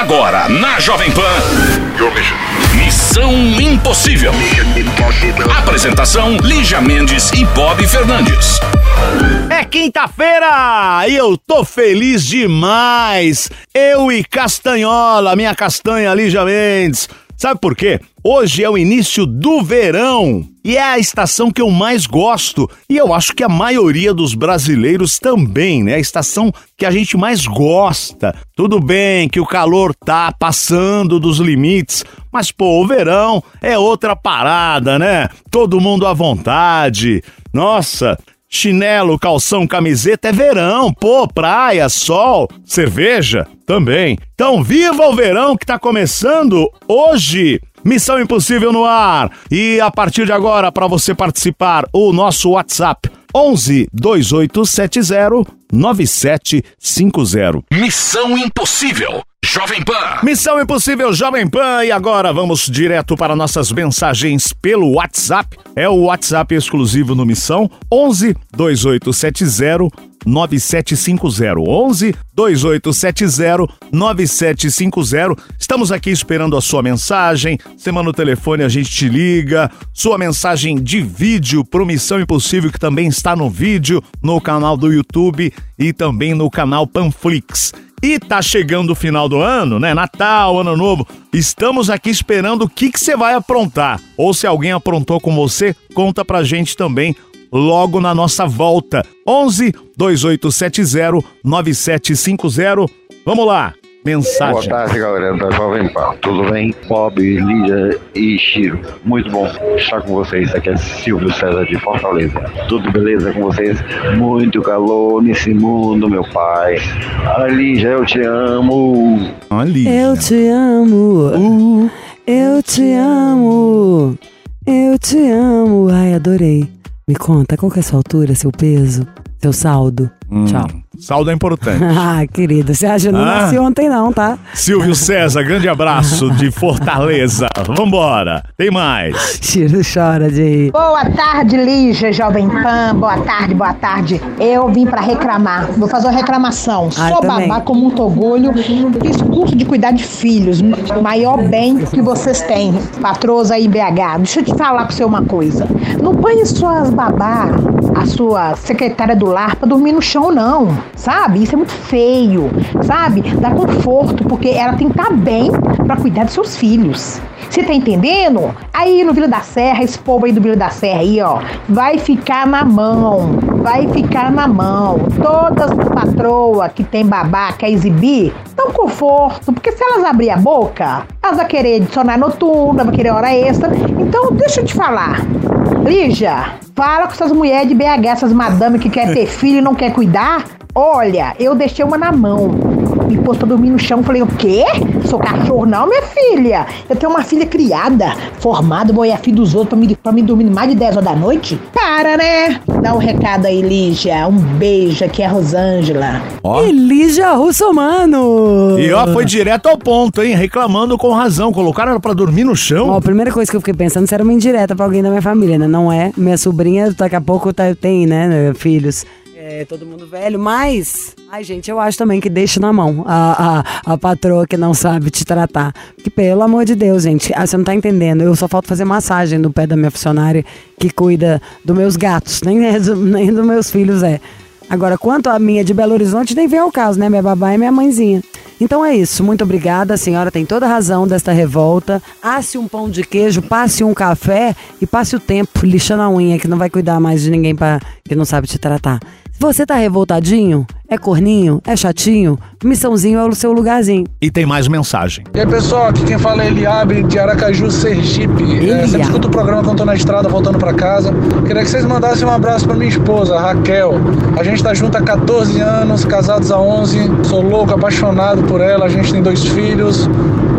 Agora, na Jovem Pan. Missão Impossível. Apresentação: Lígia Mendes e Bob Fernandes. É quinta-feira e eu tô feliz demais. Eu e Castanhola, minha castanha Lígia Mendes. Sabe por quê? Hoje é o início do verão e é a estação que eu mais gosto e eu acho que a maioria dos brasileiros também, né? A estação que a gente mais gosta. Tudo bem que o calor tá passando dos limites, mas pô, o verão é outra parada, né? Todo mundo à vontade. Nossa, Chinelo, calção, camiseta é verão, pô, praia, sol, cerveja também. Então, viva o verão que tá começando hoje. Missão Impossível no ar. E a partir de agora, para você participar, o nosso WhatsApp 11 2870 9750. Missão Impossível. Jovem Pan. Missão Impossível Jovem Pan e agora vamos direto para nossas mensagens pelo WhatsApp. É o WhatsApp exclusivo no Missão 11 2870 9750 11 2870 9750. Estamos aqui esperando a sua mensagem. Você manda o telefone, a gente te liga. Sua mensagem de vídeo pro Missão Impossível que também está no vídeo no canal do YouTube e também no canal Panflix. E tá chegando o final do ano, né? Natal, Ano Novo. Estamos aqui esperando o que que você vai aprontar. Ou se alguém aprontou com você, conta pra gente também logo na nossa volta. 11 2870 9750. Vamos lá. Mensagem. Boa tarde, galera da Jovem Pan. Tudo bem? Bob, Lídia e Chiro. Muito bom estar com vocês. Aqui é Silvio César de Fortaleza. Tudo beleza com vocês? Muito calor nesse mundo, meu pai. Ah, Lígia, eu te amo. Olha. Eu te amo. Eu te amo. Eu te amo. Ai, adorei. Me conta, qual que é a sua altura, seu peso, seu saldo? Tchau. Saldo é importante. Ah, querida, você acha não Ah. nasci ontem não, tá? Silvio César, grande abraço de Fortaleza. Vambora. Tem mais. Tiro chora de. Boa tarde, Lígia, Jovem Pan. Boa tarde, boa tarde. Eu vim pra reclamar. Vou fazer uma reclamação. Ah, Sou também. babá com muito orgulho. Fiz curso de cuidar de filhos. O maior bem que vocês têm, patroas aí em BH. Deixa eu te falar pra você uma coisa. Não põe suas babá, a sua secretária do lar, pra dormir no chão, não. Sabe? Isso é muito feio. Sabe? Dá conforto, porque ela tem que estar bem pra cuidar dos seus filhos. Você tá entendendo? Aí no Vila da Serra, esse povo aí do Vila da Serra aí, ó, vai ficar na mão. Vai ficar na mão. Todas as patroas que tem babá, quer exibir, dão conforto. Porque se elas abrir a boca, elas vão querer adicionar noturna, vão querer hora extra. Então, deixa eu te falar. Lígia, fala com essas mulheres de BH, essas madame que quer ter filho e não quer cuidar. Olha, eu deixei uma na mão. Me pôs pra dormir no chão. Falei, o quê? Sou cachorro não, minha filha. Eu tenho uma filha criada, formada, vou ir a filha dos outros pra me, pra me dormir mais de 10 horas da noite? Para, né? Dá um recado aí, Lígia. Um beijo, aqui é a Rosângela. Ó. Elígia Russomano! E ó, foi direto ao ponto, hein? Reclamando com razão. Colocaram ela pra dormir no Ó, chão. a primeira coisa que eu fiquei pensando se era uma indireta pra alguém da minha família, né? Não é. Minha sobrinha, daqui a pouco tá, tem, né, filhos. É, todo mundo velho, mas. Ai, gente, eu acho também que deixa na mão a, a, a patroa que não sabe te tratar. Porque, pelo amor de Deus, gente, ah, você não tá entendendo. Eu só falta fazer massagem no pé da minha funcionária que cuida dos meus gatos, nem, é nem dos meus filhos é. Agora, quanto a minha de Belo Horizonte, nem vem ao caso, né? Minha babá é minha mãezinha. Então é isso, muito obrigada. A senhora tem toda a razão desta revolta. Asse um pão de queijo, passe um café e passe o tempo lixando a unha, que não vai cuidar mais de ninguém pra, que não sabe te tratar. Se você tá revoltadinho, é corninho, é chatinho, missãozinho é o seu lugarzinho. E tem mais mensagem. E aí pessoal, aqui quem fala é Eliabe de Aracaju, Sergipe. É, Eliabe. sempre escuto o programa quando tô na estrada voltando pra casa. Queria que vocês mandassem um abraço pra minha esposa, Raquel. A gente tá junto há 14 anos, casados há 11. Sou louco, apaixonado por ela. A gente tem dois filhos.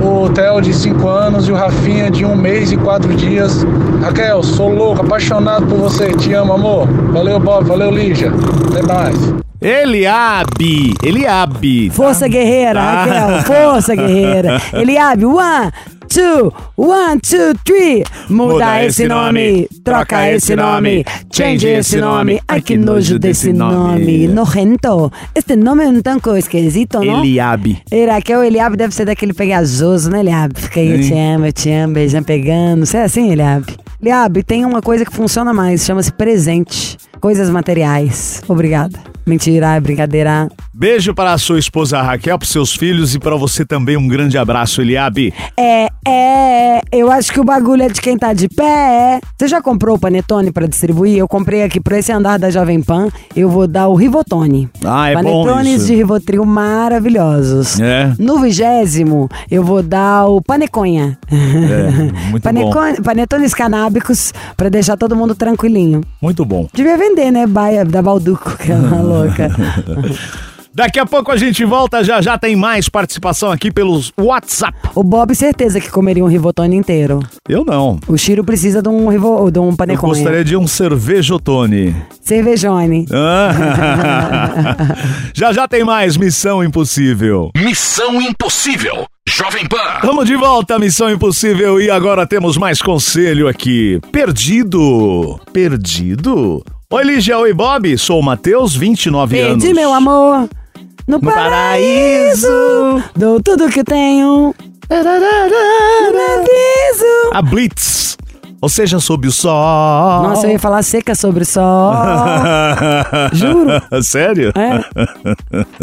O Theo de 5 anos e o Rafinha de um mês e quatro dias. Raquel, sou louco, apaixonado por você. Te amo, amor. Valeu, Bob. Valeu, Lígia. Até mais. Eliabe, Eliabe. tá? Força guerreira, Ah. Raquel, força guerreira. Eliabe, one, two, one, two, three. Muda, esse nome, troca esse nome, change esse nome. Ai, que nojo desse nome. Nojento. Este nome é um tanto esquisito, não? Eliabe. Era que o Eliabe deve ser daquele pegajoso, né, Eliabe? Fica aí, eu te amo, eu te amo, beijando, pegando. Você é assim, Eliabe? Eliabe, tem uma coisa que funciona mais, chama-se presente. Coisas materiais. Obrigada. Mentira, é brincadeira. Beijo para a sua esposa Raquel, para seus filhos e para você também um grande abraço, Eliabe. É, é, eu acho que o bagulho é de quem tá de pé. Você já comprou o Panetone pra distribuir? Eu comprei aqui pra esse andar da Jovem Pan. Eu vou dar o Rivotone. Ah, é bom Panetones de Rivotril maravilhosos. É. No vigésimo, eu vou dar o Paneconha. É, muito bom. Panetones canábicos pra deixar todo mundo tranquilinho. Muito bom. Devia vender, né? Baia da Balduco, que é uma louca. Daqui a pouco a gente volta, já já tem mais participação aqui pelos WhatsApp. O Bob, certeza que comeria um Rivotone inteiro. Eu não. O Chiro precisa de um, rivo, de um Eu Paneconha. gostaria de um cervejotone. Cervejone. Ah. já já tem mais Missão Impossível. Missão Impossível. Jovem Pan. Vamos de volta, Missão Impossível, e agora temos mais conselho aqui. Perdido. Perdido? Oi, Lígia, oi, Bob. Sou o Matheus, 29 anos. Perdi meu amor no, paraíso. Dou tudo que tenho. No paraíso. A Blitz. Ou seja, sob o sol. Nossa, eu ia falar seca sobre o sol. Juro. Sério? É.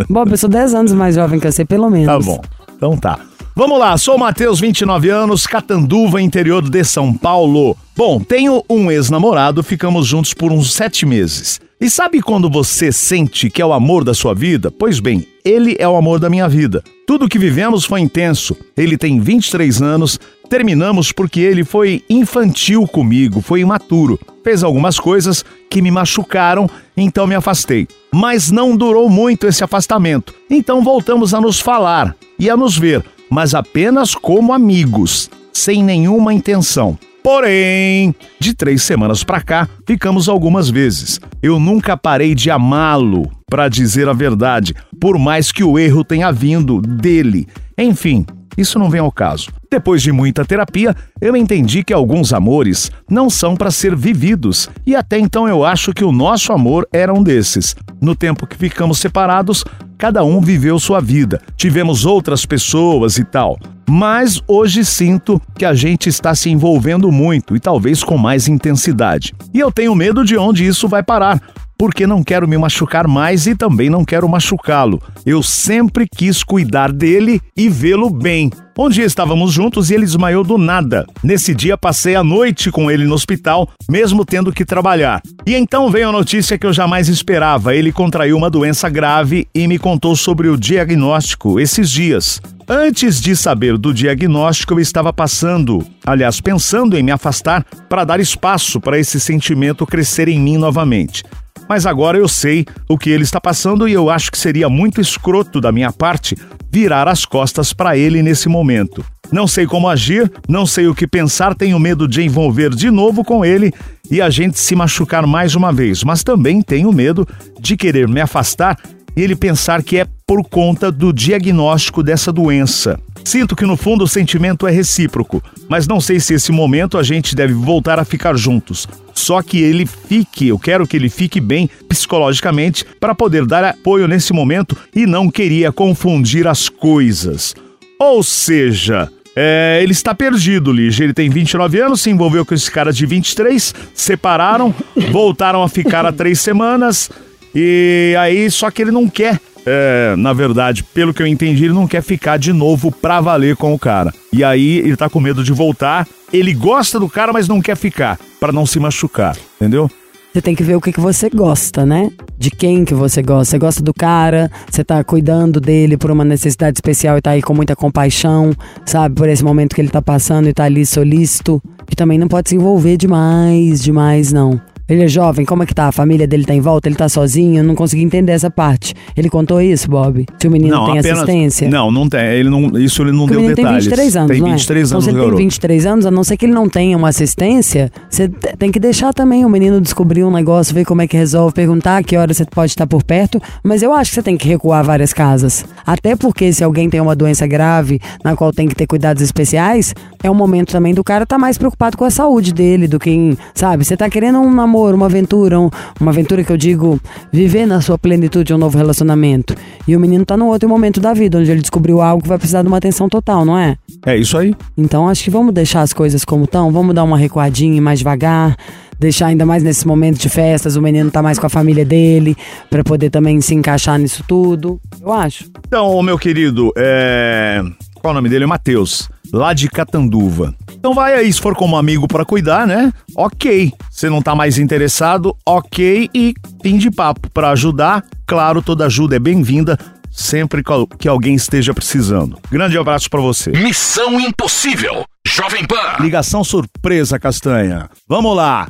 Bob, eu sou 10 anos mais jovem que você, pelo menos. Tá bom. Então tá. Vamos lá, sou o Matheus, 29 anos, Catanduva, interior de São Paulo. Bom, tenho um ex-namorado, ficamos juntos por uns sete meses. E sabe quando você sente que é o amor da sua vida? Pois bem, ele é o amor da minha vida. Tudo que vivemos foi intenso. Ele tem 23 anos, terminamos porque ele foi infantil comigo, foi imaturo. Fez algumas coisas que me machucaram, então me afastei. Mas não durou muito esse afastamento. Então voltamos a nos falar e a nos ver, mas apenas como amigos, sem nenhuma intenção. Porém, de três semanas pra cá, ficamos algumas vezes. Eu nunca parei de amá-lo, pra dizer a verdade, por mais que o erro tenha vindo dele. Enfim, isso não vem ao caso. Depois de muita terapia, eu entendi que alguns amores não são para ser vividos, e até então eu acho que o nosso amor era um desses. No tempo que ficamos separados, cada um viveu sua vida, tivemos outras pessoas e tal. Mas hoje sinto que a gente está se envolvendo muito e talvez com mais intensidade. E eu tenho medo de onde isso vai parar, porque não quero me machucar mais e também não quero machucá-lo. Eu sempre quis cuidar dele e vê-lo bem. Um dia estávamos juntos e ele desmaiou do nada. Nesse dia passei a noite com ele no hospital, mesmo tendo que trabalhar. E então veio a notícia que eu jamais esperava. Ele contraiu uma doença grave e me contou sobre o diagnóstico esses dias. Antes de saber do diagnóstico, eu estava passando, aliás, pensando em me afastar para dar espaço para esse sentimento crescer em mim novamente. Mas agora eu sei o que ele está passando e eu acho que seria muito escroto da minha parte virar as costas para ele nesse momento. Não sei como agir, não sei o que pensar, tenho medo de envolver de novo com ele e a gente se machucar mais uma vez, mas também tenho medo de querer me afastar e ele pensar que é por conta do diagnóstico dessa doença. Sinto que no fundo o sentimento é recíproco, mas não sei se esse momento a gente deve voltar a ficar juntos. Só que ele fique, eu quero que ele fique bem psicologicamente para poder dar apoio nesse momento e não queria confundir as coisas. Ou seja, é, ele está perdido, Lígia. Ele tem 29 anos, se envolveu com esse cara de 23, separaram, voltaram a ficar há três semanas. E aí, só que ele não quer. É, na verdade, pelo que eu entendi, ele não quer ficar de novo pra valer com o cara. E aí ele tá com medo de voltar. Ele gosta do cara, mas não quer ficar, pra não se machucar, entendeu? Você tem que ver o que, que você gosta, né? De quem que você gosta. Você gosta do cara, você tá cuidando dele por uma necessidade especial e tá aí com muita compaixão, sabe? Por esse momento que ele tá passando e tá ali solícito. E também não pode se envolver demais, demais, não. Ele é jovem, como é que tá? A família dele tá em volta, ele tá sozinho, eu não consegui entender essa parte. Ele contou isso, Bob? Se o menino tem assistência? Não, não tem. Ele não, isso ele não Porque deu detalhes. tem 23 anos, Tem não é? 23 então, anos se o ele tem garoto. 23 anos, a não ser que ele não tenha uma assistência, você te- tem que deixar também o menino descobrir um negócio, ver como é que resolve, perguntar a que hora você pode estar por perto. Mas eu acho que você tem que recuar várias casas. Até porque se alguém tem uma doença grave, na qual tem que ter cuidados especiais, é o momento também do cara estar mais preocupado com a saúde dele do que em, sabe? Você tá querendo um namoro, uma aventura, um- uma aventura que eu digo, viver na sua plenitude um novo relacionamento. E o menino tá no outro momento da vida, onde ele descobriu algo que vai precisar de uma atenção total, não é? É isso aí. Então acho que vamos deixar as coisas como estão, vamos dar uma recuadinha e mais devagar, deixar ainda mais nesse momento de festas, o menino tá mais com a família dele, pra poder também se encaixar nisso tudo. Eu acho. Então, meu querido, é... qual é o nome dele? Matheus, lá de Catanduva. Então vai aí, se for como amigo pra cuidar, né? Ok. Você não tá mais interessado, ok. E fim de papo. Pra ajudar, claro, toda ajuda é bem-vinda, sempre que al- que alguém esteja precisando. Grande abraço pra você. Missão Impossível. Jovem Pan. Ligação surpresa, Castanha. Vamos lá.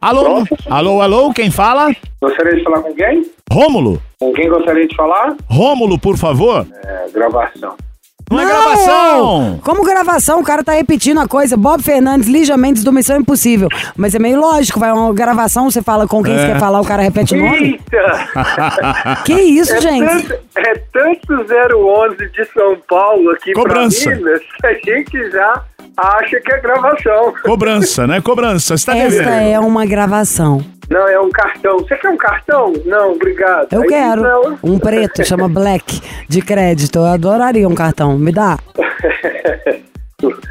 Alô? Alô, alô, quem fala? Gostaria de falar com quem? Rômulo? Com quem gostaria de falar? Rômulo, por favor. É, gravação. Não, é gravação! Como gravação, o cara tá repetindo a coisa. Bob Fernandes, Lígia Mendes do Missão Impossível. Mas é meio lógico, vai uma gravação, você fala com quem É. você quer falar, o cara repete o nome. Eita! Que isso, É gente? tanto, é tanto 011 de São Paulo aqui Cobrança. pra Minas que a gente já acha que é gravação. Cobrança, né? Cobrança. Você tá Esta devendo. é uma gravação. Não, é um cartão. Você quer um cartão? Não, obrigado. Eu Aí, quero. não. Um preto, chama Black, de crédito. Eu adoraria um cartão. Me dá.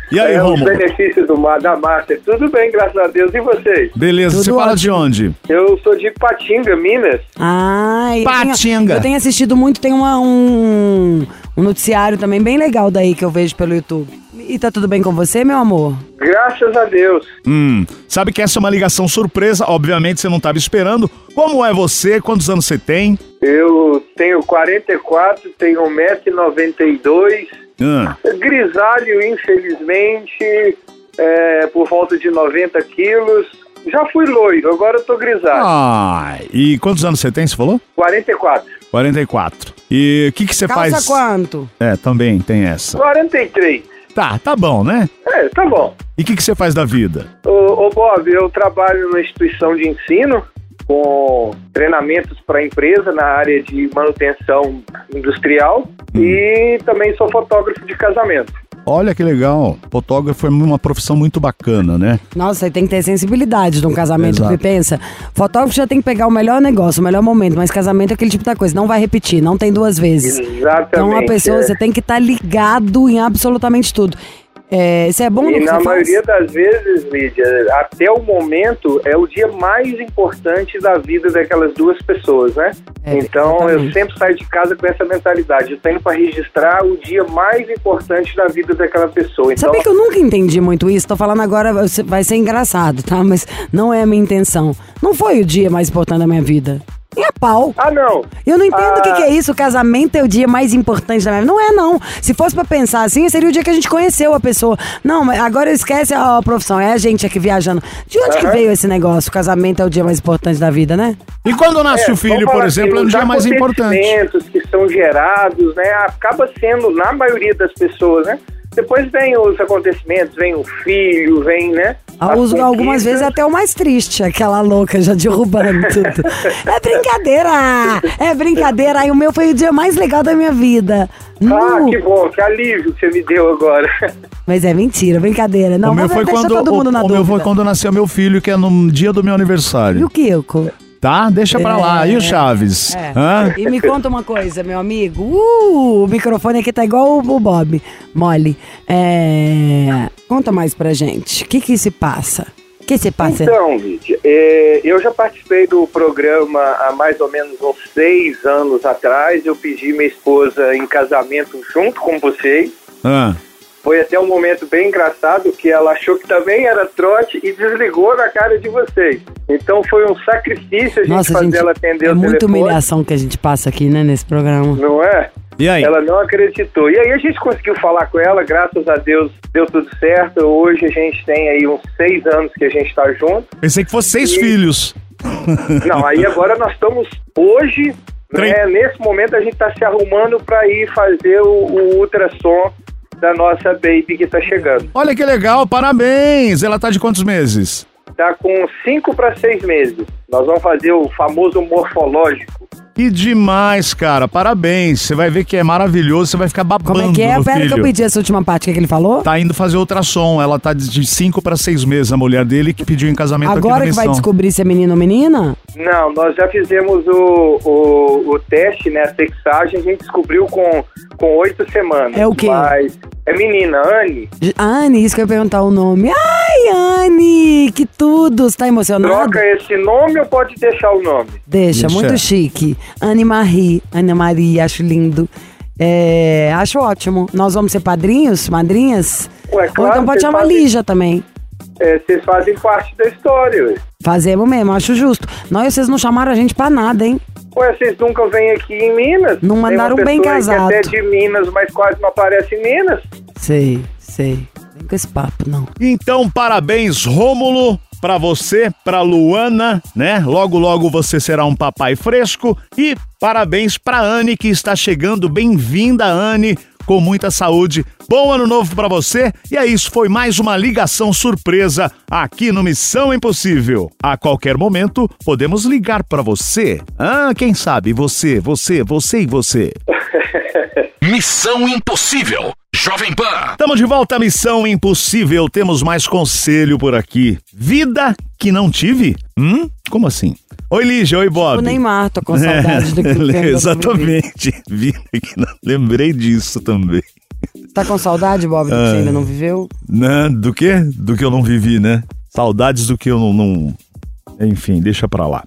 E aí, é, os Rômulo? benefícios do, da Master. Tudo bem, graças a Deus. E vocês? Beleza, Tudo você fala ótimo. de onde? Eu sou de Patinga, Minas. Ai, eu tenho- Patinga. Eu tenho assistido muito, tem uma- um, um noticiário também bem legal daí que eu vejo pelo YouTube. E tá tudo bem com você, meu amor? Graças a Deus. Hum, sabe que essa é uma ligação surpresa, obviamente você não estava esperando. Como é você? Quantos anos você tem? Eu tenho 44, tenho 1,92m. Hum, Grisalho, infelizmente, é, por volta de 90 quilos. Já fui loiro, agora eu tô grisalho. Ai, e quantos anos você tem, você falou? 44. 44. E o que, que você Calça faz? quanto? É, também tem essa. 43. Tá, tá bom, né? É, tá bom. E o que, que você faz da vida? Ô, ô Bob, eu trabalho numa instituição de ensino com treinamentos para empresa na área de manutenção industrial e também sou fotógrafo de casamento. Olha que legal. Fotógrafo é uma profissão muito bacana, né? Nossa, aí tem que ter sensibilidade de um casamento. Porque pensa, fotógrafo já tem que pegar o melhor negócio, o melhor momento, mas casamento é aquele tipo da coisa, não vai repetir, não tem duas vezes. Exatamente. Então a pessoa, é. você tem que estar ligado em absolutamente tudo. É, isso é bom no E que na maioria faz? das vezes, Lídia, até o momento é o dia mais importante da vida daquelas duas pessoas, né? É, então eu exatamente. sempre saio de casa com essa mentalidade. Eu tenho para registrar o dia mais importante da vida daquela pessoa. Então, Sabia que eu nunca entendi muito isso? Tô falando agora, vai ser- vai ser engraçado, tá? Mas não é a minha intenção. Não foi o dia mais importante da minha vida. Nem a pau. ah, não. Eu não entendo o que, Ah. que é isso. O casamento é o dia mais importante da minha vida. Não é, não. Se fosse pra pensar assim, seria o dia que a gente conheceu a pessoa. Não, mas agora esquece a profissão. É a gente aqui viajando. De onde que veio esse negócio? O casamento é o dia mais importante da vida, né? E quando nasce É, o filho, por exemplo, assim, é um os dia mais importante. acontecimentos que são gerados, né? Acaba sendo, na maioria das pessoas, né? Depois vem os acontecimentos, vem o filho, vem, né? As Os- algumas conquistas. vezes até o mais triste, aquela louca já derrubando tudo. É brincadeira! É brincadeira. Aí o meu foi o dia mais legal da minha vida. Ah, Nu. que bom, que alívio que você me deu agora. Mas é mentira, brincadeira. Não, o meu mas foi quando todo mundo o, na o meu foi quando nasceu meu filho, que é no dia do meu E aniversário. o Kiko? Tá? Deixa pra lá. E o Chaves? É. Hã? E me conta uma coisa, meu amigo. Uh, o microfone aqui tá igual o Bob. Mole. É... Conta mais pra gente. O que que se passa? O que se passa? Então, Lídia, é, eu já participei do programa há mais ou menos uns seis anos atrás. Eu pedi minha esposa em casamento junto com vocês. Hã? Foi até um momento bem engraçado que ela achou que também era trote e desligou na cara de vocês. Então foi um sacrifício a gente Nossa, fazer gente, ela atender é o muita telefone. humilhação que a gente passa aqui, né, nesse programa. Não é? E aí? Ela não acreditou. E aí a gente conseguiu falar com ela, graças a Deus deu tudo certo. Hoje a gente tem aí uns seis anos que a gente tá junto. Pensei que fosse seis E- filhos. Não, aí agora nós estamos hoje, né, nesse momento a gente está se arrumando para ir fazer o, o ultrassom da nossa baby que está chegando. Olha que legal, parabéns! Ela tá de quantos meses? Tá com cinco para seis meses. Nós vamos fazer o famoso morfológico. Que demais, cara. Parabéns. Você vai ver que é maravilhoso, você vai ficar babando Como é que é? Pera que eu filho. pedi essa última parte, o que, que ele falou? Tá indo fazer ultrassom. Ela tá de 5 para 6 meses, a mulher dele, que pediu em casamento aqui Agora que vai descobrir se é menino ou menina? Não, nós já fizemos o, o, o teste, né? A sexagem, a gente descobriu com com oito semanas. É o quê? Mas é menina, Anne. Anne, isso que eu ia perguntar o nome. Ai, Anne, que tudo! Você tá emocionado? Troca esse nome ou pode deixar o nome? Deixa, Deixa. muito chique. Anne Marie, Ana Maria, acho lindo. É, acho ótimo. Nós vamos ser padrinhos, madrinhas? Ué, Ou claro, então pode chamar fazem- Lígia também. É, vocês fazem parte da história, ué. Fazemos mesmo, acho justo. Nós, vocês não chamaram a gente pra nada, hein? Ué, vocês nunca vêm aqui em Minas? Não mandaram Tem uma bem casado. Que até é de Minas, mas quase não aparece em Minas. Sei, sei. Vem com esse papo, não. Então, parabéns, Rômulo, pra você, pra Luana, né? Logo, logo você será um papai fresco. E parabéns pra Anne, que está chegando. Bem-vinda, Anne, com muita saúde. Bom ano novo pra você. E é isso, foi mais uma ligação surpresa aqui no Missão Impossível. A qualquer momento, podemos ligar pra você. Ah, quem sabe? Você, você, você e você. Missão Impossível. Jovem Pan. Estamos de volta à Missão Impossível. Temos mais conselho por aqui. Vida que não tive? Hum? Como assim? Oi, Lígia. Oi, Bob. O Neymar, tô com saudade do que É, Exatamente. Vida que não... Lembrei disso também. Tá com saudade, Bob, do que Ah. você ainda não viveu? Né? Do quê? Do que eu não vivi, né? Saudades do que eu não. não- Enfim, deixa pra lá.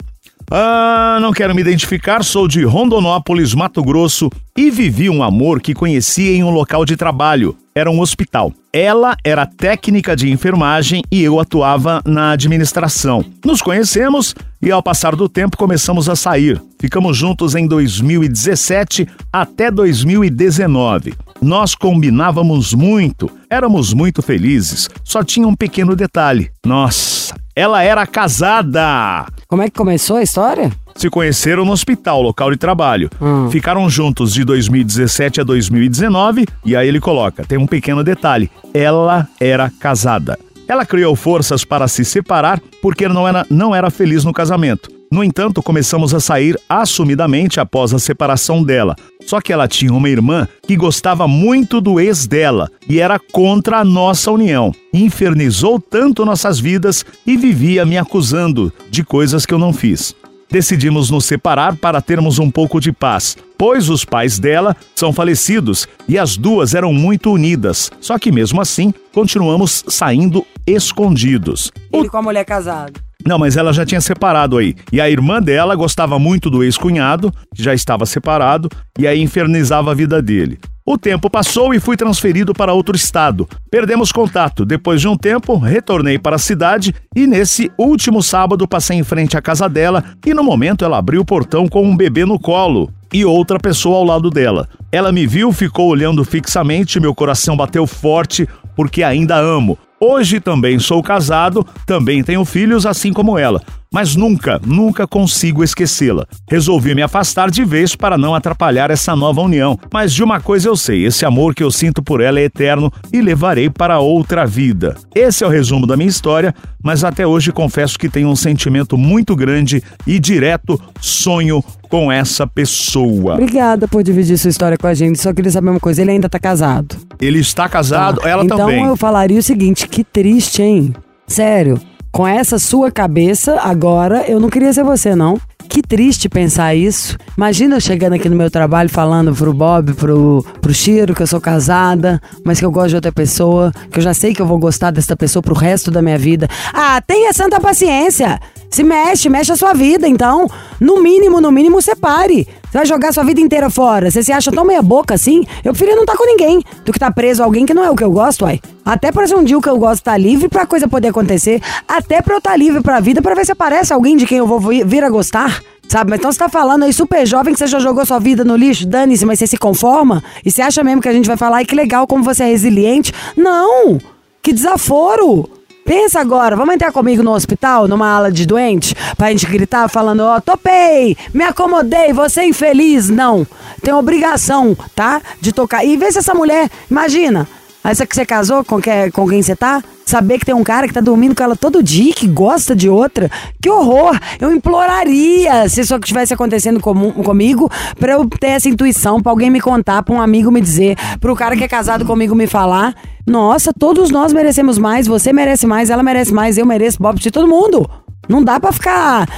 Ah, não quero me identificar, sou de Rondonópolis, Mato Grosso e vivi um amor que conheci em um local de trabalho. Era um hospital. Ela era técnica de enfermagem e eu atuava na administração. Nos conhecemos e ao passar do tempo começamos a sair. Ficamos juntos em 2017 até 2019. Nós combinávamos muito, éramos muito felizes. Só tinha um pequeno detalhe. Nossa, ela era casada. Como é que começou a história? Se conheceram no hospital, local de trabalho. Hum. Ficaram juntos de 2017 a 2019 e aí ele coloca: tem um pequeno detalhe. Ela era casada. Ela criou forças para se separar porque não era, não era feliz no casamento. No entanto, começamos a sair assumidamente após a separação dela. Só que ela tinha uma irmã que gostava muito do ex dela e era contra a nossa união. Infernizou tanto nossas vidas e vivia me acusando de coisas que eu não fiz. Decidimos nos separar para termos um pouco de paz, pois os pais dela são falecidos e as duas eram muito unidas. Só que mesmo assim, continuamos saindo escondidos. Ele com a mulher casada. Não, mas ela já tinha separado aí. E a irmã dela gostava muito do ex-cunhado, que já estava separado, e aí infernizava a vida dele. O tempo passou e fui transferido para outro estado. Perdemos contato. Depois de um tempo, retornei para a cidade e nesse último sábado passei em frente à casa dela e no momento ela abriu o portão com um bebê no colo e outra pessoa ao lado dela. Ela me viu, ficou olhando fixamente, meu coração bateu forte porque ainda amo. Hoje também sou casado, também tenho filhos, assim como ela, mas nunca, nunca consigo esquecê-la. Resolvi me afastar de vez para não atrapalhar essa nova união, mas de uma coisa eu sei: esse amor que eu sinto por ela é eterno e levarei para outra vida. Esse é o resumo da minha história, mas até hoje confesso que tenho um sentimento muito grande e direto sonho com essa pessoa. Obrigada por dividir sua história com a gente. Só queria saber uma coisa: ele ainda tá casado. Ele está casado, Tá. ela então também. eu falaria o seguinte: que triste, hein? Sério, com essa sua cabeça, agora eu não queria ser você, não. Que triste pensar isso. Imagina eu chegando aqui no meu trabalho falando pro Bob, pro, pro Chiro, que eu sou casada, mas que eu gosto de outra pessoa, que eu já sei que eu vou gostar dessa pessoa pro resto da minha vida. Ah, tenha santa paciência. Se mexe, mexe a sua vida, então. No mínimo, no mínimo, separe. Você vai jogar sua vida inteira fora. Você se acha tão meia boca assim? Eu preferia não estar com ninguém do que estar preso a alguém que não é o que eu gosto, uai. Até pra ser um dia o que eu gosto estar livre pra coisa poder acontecer. Até pra eu estar livre pra vida pra ver se aparece alguém de quem eu vou vi- vir a gostar. Sabe? Mas então você tá falando aí super jovem que você já jogou sua vida no lixo, dane-se, mas você se conforma? E você acha mesmo que a gente vai falar, ai que legal como você é resiliente? Não! Que desaforo! Pensa agora, vamos entrar comigo no hospital, numa ala de doente, pra gente gritar falando, ó, oh, topei, me acomodei, você infeliz. Não, tem obrigação, tá? De tocar. E vê se essa mulher, imagina, essa que você casou, com, que, com quem você tá, saber que tem um cara que tá dormindo com ela todo dia, que gosta de outra. Que horror! Eu imploraria, se isso estivesse acontecendo com, comigo, pra eu ter essa intuição, pra alguém me contar, pra um amigo me dizer, pro cara que é casado comigo me falar. Nossa, todos nós merecemos mais, você merece mais, ela merece mais, eu mereço, Bob, de todo mundo. Não dá pra ficar.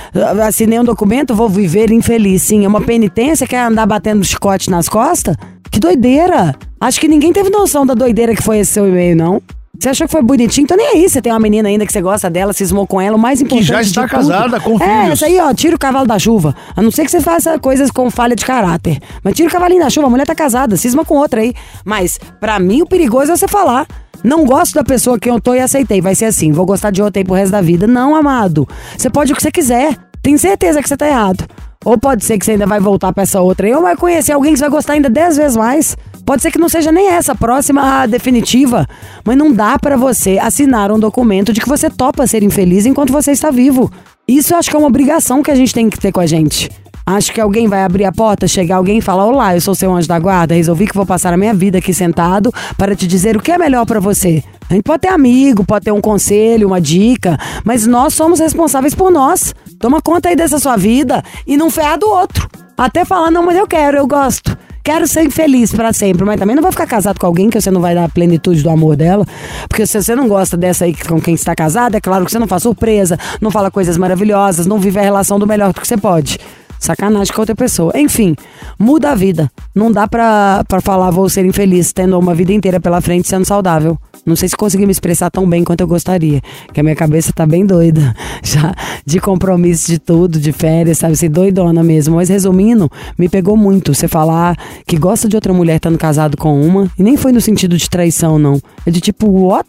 Assinei um documento, vou viver infeliz. Sim, é uma penitência, quer andar batendo chicote nas costas? Que doideira! Acho que ninguém teve noção da doideira que foi esse seu e-mail, não. Você achou que foi bonitinho? Então nem aí. Você tem uma menina ainda que você gosta dela, cismou com ela. O mais importante. Que já está casada com filhos. É, essa aí, ó, tira o cavalo da chuva. A não ser que você faça coisas com falha de caráter. Mas tira o cavalinho da chuva, a mulher tá casada, cisma com outra aí. Mas, para mim, o perigoso é você falar. Não gosto da pessoa que eu tô e aceitei. Vai ser assim, vou gostar de outra aí pro resto da vida. Não, amado. Você pode o que você quiser. Tem certeza que você tá errado. Ou pode ser que você ainda vai voltar pra essa outra aí, ou vai conhecer alguém que você vai gostar ainda dez vezes mais. Pode ser que não seja nem essa próxima a definitiva, mas não dá para você assinar um documento de que você topa ser infeliz enquanto você está vivo. Isso eu acho que é uma obrigação que a gente tem que ter com a gente. Acho que alguém vai abrir a porta, chegar alguém e falar: Olá, eu sou seu anjo da guarda, resolvi que vou passar a minha vida aqui sentado para te dizer o que é melhor para você. A gente pode ter amigo, pode ter um conselho, uma dica, mas nós somos responsáveis por nós. Toma conta aí dessa sua vida e não ferra do outro. Até falar, não, mas eu quero, eu gosto. Quero ser feliz para sempre, mas também não vai ficar casado com alguém que você não vai dar a plenitude do amor dela. Porque se você não gosta dessa aí com quem está casado, é claro que você não faz surpresa, não fala coisas maravilhosas, não vive a relação do melhor que você pode. Sacanagem com outra pessoa. Enfim, muda a vida. Não dá pra, pra falar vou ser infeliz tendo uma vida inteira pela frente sendo saudável. Não sei se consegui me expressar tão bem quanto eu gostaria. Que a minha cabeça tá bem doida. Já de compromisso de tudo, de férias, sabe? Ser doidona mesmo. Mas resumindo, me pegou muito você falar que gosta de outra mulher estando casado com uma. E nem foi no sentido de traição, não. É de tipo, what?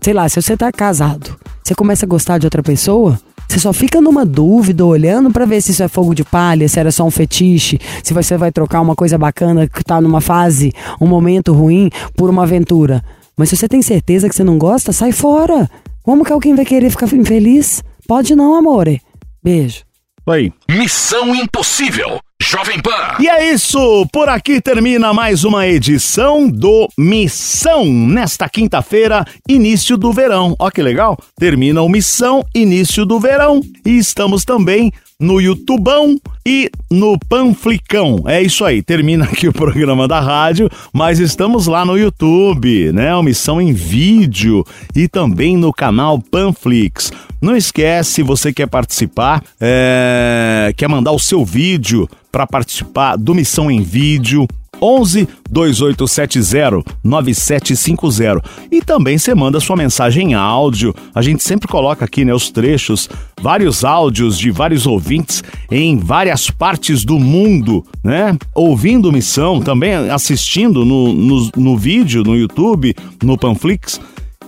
Sei lá, se você tá casado, você começa a gostar de outra pessoa. Você só fica numa dúvida, olhando para ver se isso é fogo de palha, se era só um fetiche, se você vai trocar uma coisa bacana que tá numa fase, um momento ruim, por uma aventura. Mas se você tem certeza que você não gosta, sai fora. Como que alguém vai querer ficar infeliz? Pode não, amore. Beijo. Oi. Missão Impossível. Jovem Pan. E é isso, por aqui termina mais uma edição do Missão. Nesta quinta-feira, início do verão. Ó que legal, termina o Missão, início do verão. E estamos também no YouTubão e no Panflicão. É isso aí, termina aqui o programa da rádio, mas estamos lá no YouTube, né? Uma missão em vídeo e também no canal Panflix. Não esquece, você quer participar, é... quer mandar o seu vídeo para participar do Missão em Vídeo, 11 2870 9750. E também você manda sua mensagem em áudio. A gente sempre coloca aqui, né, os trechos, vários áudios de vários ouvintes em várias partes do mundo, né? Ouvindo missão, também assistindo no, no, no vídeo, no YouTube, no Panflix.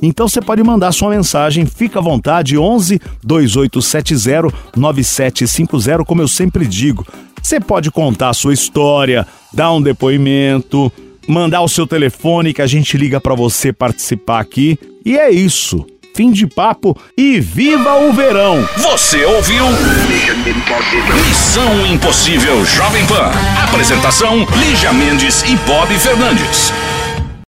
Então você pode mandar sua mensagem, fica à vontade, 11 2870 9750, como eu sempre digo. Você pode contar a sua história, dar um depoimento, mandar o seu telefone que a gente liga para você participar aqui. E é isso. Fim de papo e viva o verão! Você ouviu? Missão Impossível Jovem Pan. Apresentação: Lígia Mendes e Bob Fernandes.